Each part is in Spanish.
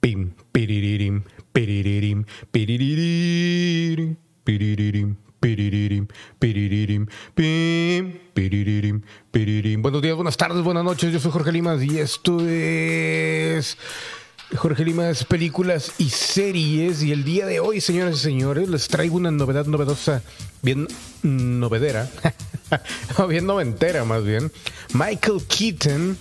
pim, piririm, piririm, piririm, piririm, piririm, piririm, pim, piririm, piririm. Buenos días, buenas tardes, buenas noches. Yo soy Jorge Limas y esto es Jorge Limas, películas y series. Y el día de hoy, señoras y señores, les traigo una novedad novedosa, bien novedera, o bien noventera más bien. Michael Keaton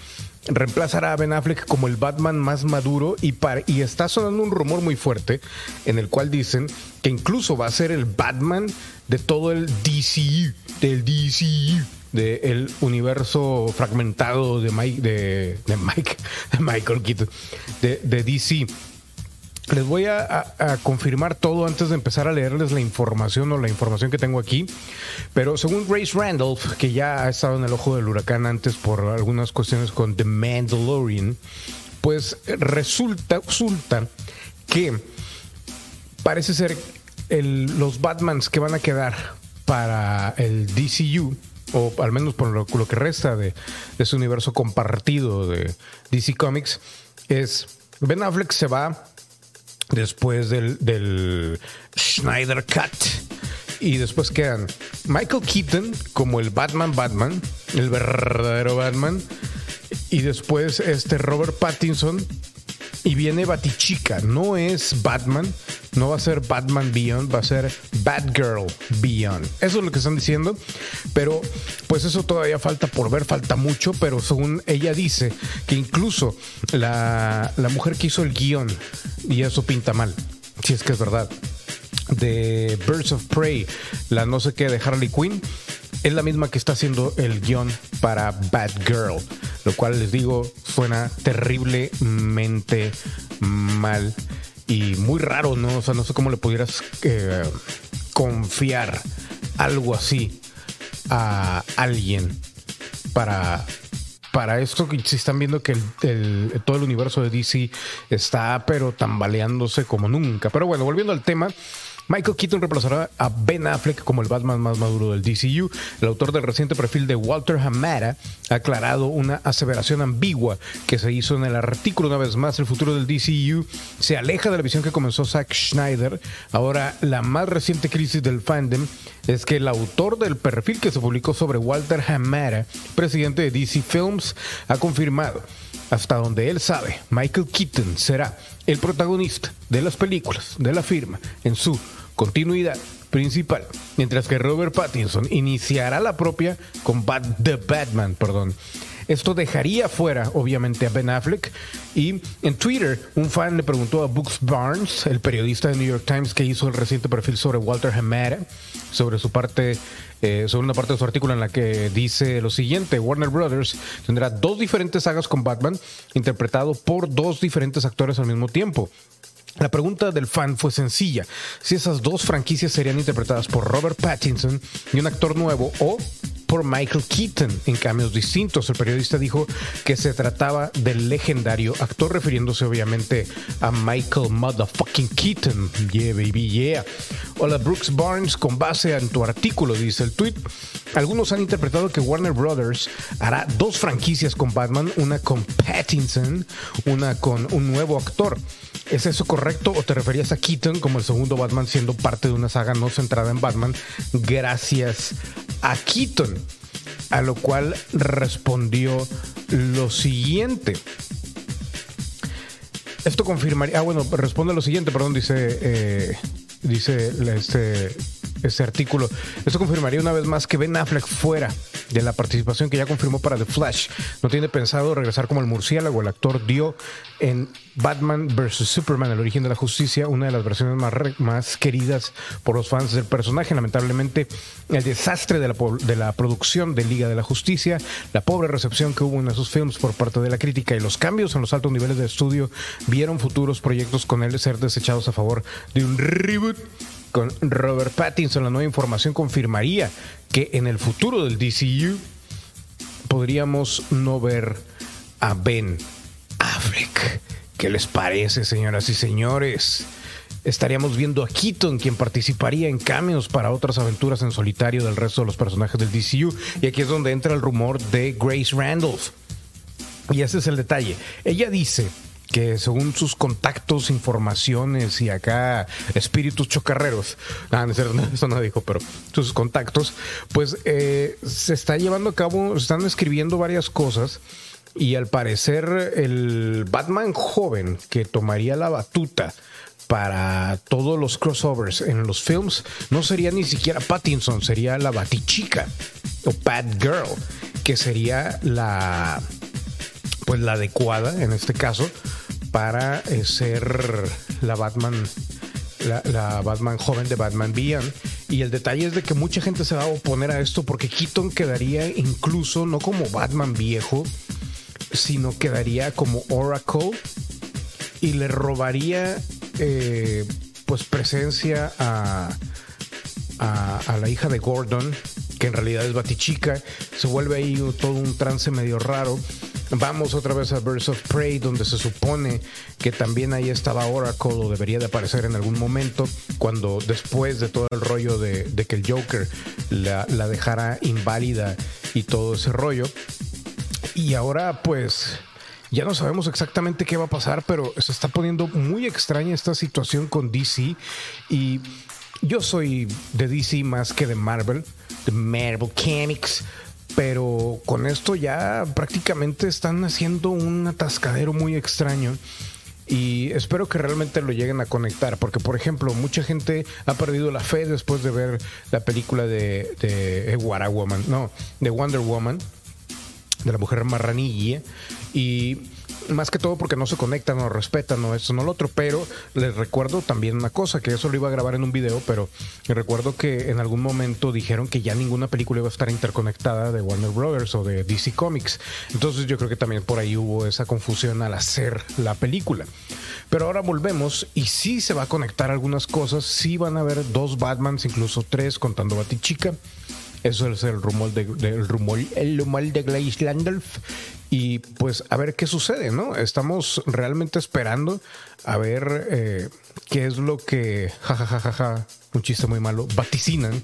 reemplazará a Ben Affleck como el Batman más maduro y, y está sonando un rumor muy fuerte en el cual dicen que incluso va a ser el Batman de todo el DCU, del DCU del universo fragmentado de Mike, de, Mike, Michael Keaton, de, de DC. Les voy a, confirmar todo antes de empezar a leerles la información o la información que tengo aquí. Pero según Grace Randolph, que ya ha estado en el ojo del huracán antes por algunas cuestiones con The Mandalorian, pues resulta, resulta que parece ser los Batmans que van a quedar para el DCU, o al menos por lo, que resta de, de ese universo compartido de DC Comics, es Ben Affleck se va después del, del Schneider Cut. Y después quedan Michael Keaton como el Batman Batman, el verdadero Batman. Y después este Robert Pattinson. Y viene Batichica. No es Batman, no va a ser Batman Beyond, va a ser Batgirl Beyond. Eso es lo que están diciendo. Pero pues eso todavía falta por ver, falta mucho. Pero según ella dice, que incluso la, la mujer que hizo el guion y eso pinta mal, si es que es verdad. De Birds of Prey, la no sé qué de Harley Quinn, es la misma que está haciendo el guion para Bad Girl, lo cual les digo suena terriblemente mal y muy raro, ¿no? O sea, no sé cómo le pudieras eh, confiar algo así a alguien para para esto, si están viendo que todo el universo de DC está pero tambaleándose como nunca. Pero bueno, volviendo al tema, Michael Keaton reemplazará a Ben Affleck como el Batman más maduro del DCU. El autor del reciente perfil de Walter Hamada ha aclarado una aseveración ambigua que se hizo en el artículo una vez más. El futuro del DCU se aleja de la visión que comenzó Zack Schneider. Ahora, la más reciente crisis del fandom es que el autor del perfil que se publicó sobre Walter Hamada, presidente de DC Films, ha confirmado hasta donde él sabe, Michael Keaton será el protagonista de las películas de la firma en su continuidad principal, mientras que Robert Pattinson iniciará la propia con The Batman, perdón. Esto dejaría fuera, obviamente, a Ben Affleck. Y en Twitter, un fan le preguntó a Books Barnes, el periodista de New York Times que hizo el reciente perfil sobre Walter Hamada, sobre su parte eh, sobre una parte de su artículo en la que dice lo siguiente: Warner Brothers tendrá dos diferentes sagas con Batman, interpretado por dos diferentes actores al mismo tiempo. La pregunta del fan fue sencilla: si esas dos franquicias serían interpretadas por Robert Pattinson y un actor nuevo o por Michael Keaton en cambios distintos. El periodista dijo que se trataba del legendario actor, refiriéndose obviamente a Michael Motherfucking Keaton. Yeah, baby, yeah. Hola, Brooks Barnes, con base en tu artículo, dice el tweet. Algunos han interpretado que Warner Brothers hará dos franquicias con Batman, una con Pattinson, una con un nuevo actor. ¿Es eso correcto o te referías a Keaton como el segundo Batman siendo parte de una saga no centrada en Batman gracias a Keaton? A lo cual respondió lo siguiente. Esto confirmaría. Ah, bueno, responde lo siguiente, perdón, dice. Eh, dice este este artículo. Esto confirmaría una vez más que Ben Affleck fuera de la participación que ya confirmó para The Flash. No tiene pensado regresar como el murciélago. El actor dio en Batman vs. Superman, el origen de la justicia, una de las versiones más, más queridas por los fans del personaje. Lamentablemente, el desastre de la, de la producción de Liga de la Justicia, la pobre recepción que hubo en esos films por parte de la crítica y los cambios en los altos niveles de estudio vieron futuros proyectos con él ser desechados a favor de un reboot con Robert Pattinson. La nueva información confirmaría que en el futuro del DCU podríamos no ver a Ben Affleck. ¿Qué les parece, señoras y señores? Estaríamos viendo a Keaton, quien participaría en cambios para otras aventuras en solitario del resto de los personajes del DCU. Y aquí es donde entra el rumor de Grace Randolph. Y ese es el detalle. Ella dice que según sus contactos, informaciones y acá espíritus chocarreros, ah, no, eso no dijo, pero sus contactos, pues eh, se está llevando a cabo, se están escribiendo varias cosas y al parecer el Batman joven que tomaría la batuta para todos los crossovers en los films no sería ni siquiera Pattinson, sería la Batichica o Batgirl, que sería la pues la adecuada en este caso para eh, ser la Batman la, Batman joven de Batman Beyond. Y el detalle es de que mucha gente se va a oponer a esto porque Keaton quedaría incluso no como Batman viejo, sino quedaría como Oracle y le robaría eh, pues presencia a, a, la hija de Gordon, que en realidad es Batichica. Se vuelve ahí todo un trance medio raro. Vamos otra vez a Birds of Prey, donde se supone que también ahí estaba Oracle o debería de aparecer en algún momento, cuando después de todo el rollo de, que el Joker la, la dejara inválida y todo ese rollo. Y ahora pues ya no sabemos exactamente qué va a pasar, pero se está poniendo muy extraña esta situación con DC y yo soy de DC más que de Marvel, de Marvel Comics, pero con esto ya prácticamente están haciendo un atascadero muy extraño. Y espero que realmente lo lleguen a conectar, porque por ejemplo, mucha gente ha perdido la fe después de ver la película de, de Woman, no, de Wonder Woman, de la mujer marranilla, y más que todo porque no se conectan, no respetan, no esto, no lo otro, pero les recuerdo también una cosa, que eso lo iba a grabar en un video, pero recuerdo que en algún momento dijeron que ya ninguna película iba a estar interconectada de Warner Brothers o de DC Comics. Entonces yo creo que también por ahí hubo esa confusión al hacer la película. Pero ahora volvemos y sí se va a conectar algunas cosas, sí van a haber dos Batmans, incluso tres contando Batichica. Eso es el rumor de, el rumor, el rumor de Glaze Landolf y pues a ver qué sucede, ¿no? Estamos realmente esperando a ver eh, qué es lo que, jajajaja, un chiste muy malo, vaticinan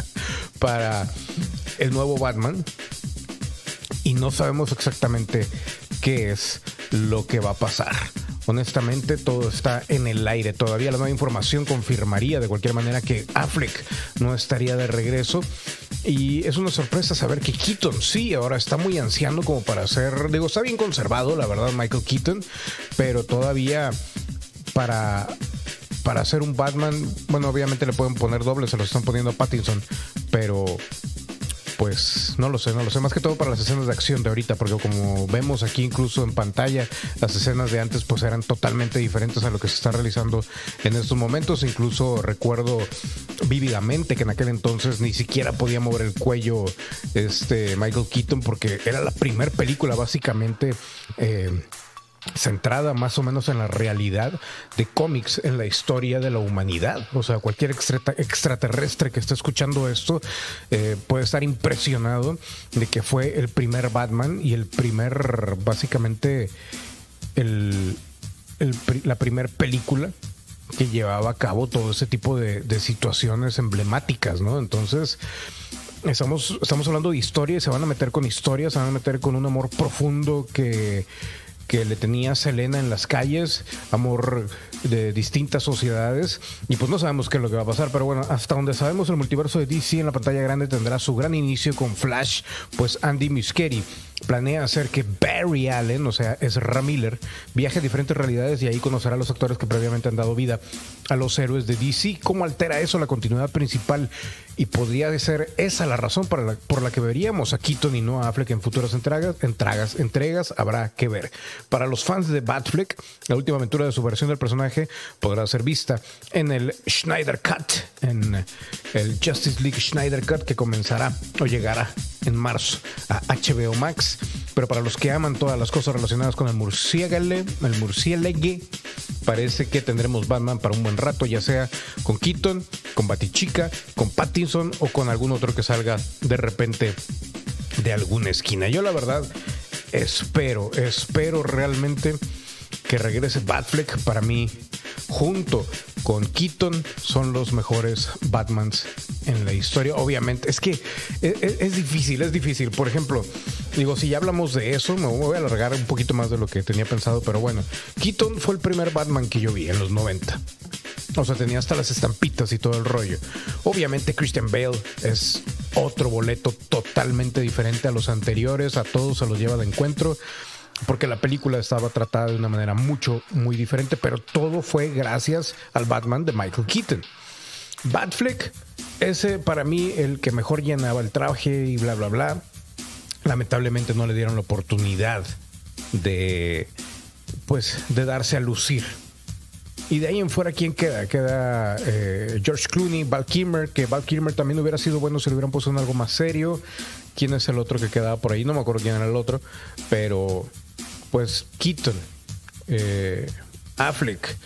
para el nuevo Batman. Y no sabemos exactamente qué es lo que va a pasar. Honestamente, todo está en el aire. Todavía la nueva información confirmaría de cualquier manera que Affleck no estaría de regreso. Y es una sorpresa saber que Keaton sí, ahora está muy anciano como para ser, digo, está bien conservado, la verdad, Michael Keaton, pero todavía para para hacer un Batman, bueno, obviamente le pueden poner doble, se lo están poniendo a Pattinson, pero pues no lo sé, no lo sé. Más que todo para las escenas de acción de ahorita, porque como vemos aquí incluso en pantalla, las escenas de antes pues eran totalmente diferentes a lo que se está realizando en estos momentos. Incluso recuerdo vívidamente que en aquel entonces ni siquiera podía mover el cuello este Michael Keaton porque era la primera película básicamente. Eh, centrada más o menos en la realidad de cómics en la historia de la humanidad. O sea, cualquier extraterrestre que esté escuchando esto eh, puede estar impresionado de que fue el primer Batman y el primer, básicamente, el, la primera película que llevaba a cabo todo ese tipo de, situaciones emblemáticas, ¿no? Entonces, estamos, estamos hablando de historia y se van a meter con historias, se van a meter con un amor profundo que que le tenía Selena en las calles, amor de distintas sociedades, y pues no sabemos qué es lo que va a pasar, pero bueno, hasta donde sabemos el multiverso de DC en la pantalla grande tendrá su gran inicio con Flash, pues Andy Muschietti planea hacer que Barry Allen, o sea, es Miller, viaje a diferentes realidades y ahí conocerá a los actores que previamente han dado vida a los héroes de DC. ¿Cómo altera eso la continuidad principal? Y podría ser esa la razón para por la que veríamos a Keaton y no a Affleck en futuras entregas, entregas, entregas, habrá que ver. Para los fans de Batfleck, la última aventura de su versión del personaje podrá ser vista en el Schneider Cut, en el Justice League Schneider Cut que comenzará o llegará en marzo a HBO Max. Pero para los que aman todas las cosas relacionadas con el murciélago, el murciélago, parece que tendremos Batman para un buen rato, ya sea con Keaton, con Batichica, con Pattinson o con algún otro que salga de repente de alguna esquina. Yo la verdad espero, espero realmente que regrese Batfleck para mí junto con Keaton son los mejores Batmans en la historia. Obviamente, es que es, difícil, es difícil. Por ejemplo, Digo, si ya hablamos de eso, me voy a alargar un poquito más de lo que tenía pensado, pero bueno, Keaton fue el primer Batman que yo vi en los 90. O sea, tenía hasta las estampitas y todo el rollo. Obviamente Christian Bale es otro boleto totalmente diferente a los anteriores, a todos se los lleva de encuentro, porque la película estaba tratada de una manera mucho, muy diferente, pero todo fue gracias al Batman de Michael Keaton. Batfleck, ese para mí el que mejor llenaba el traje y bla, bla, bla. Lamentablemente no le dieron la oportunidad de, pues, de darse a lucir y de ahí en fuera, ¿quién queda? Queda eh, George Clooney, Val Kilmer, que Val Kilmer también hubiera sido bueno si le hubieran puesto en algo más serio. ¿Quién es el otro que quedaba por ahí? No me acuerdo quién era el otro, pero pues Keaton, eh, Affleck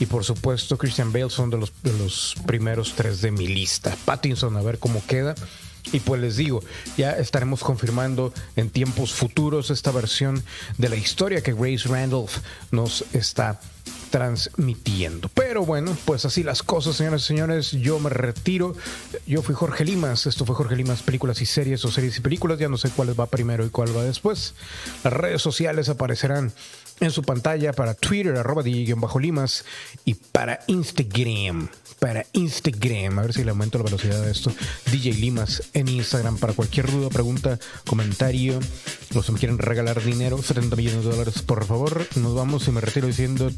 y por supuesto Christian Bale son de los, de los primeros tres de mi lista. Pattinson, a ver cómo queda. Y pues les digo, ya estaremos confirmando en tiempos futuros esta versión de la historia que Grace Randolph nos está transmitiendo. Pero bueno, pues así las cosas, señoras y señores. Yo me retiro. Yo fui Jorge Limas. Esto fue Jorge Limas, películas y series o series y películas. Ya no sé cuál va primero y cuál va después. Las redes sociales aparecerán en su pantalla para Twitter, arroba DJ-Limas y para Instagram. Para Instagram, a ver si le aumento la velocidad de esto. DJ Limas en Instagram para cualquier duda, pregunta, comentario. Los que me quieren regalar dinero, 70 millones de dólares, por favor. Nos vamos y me retiro diciendo.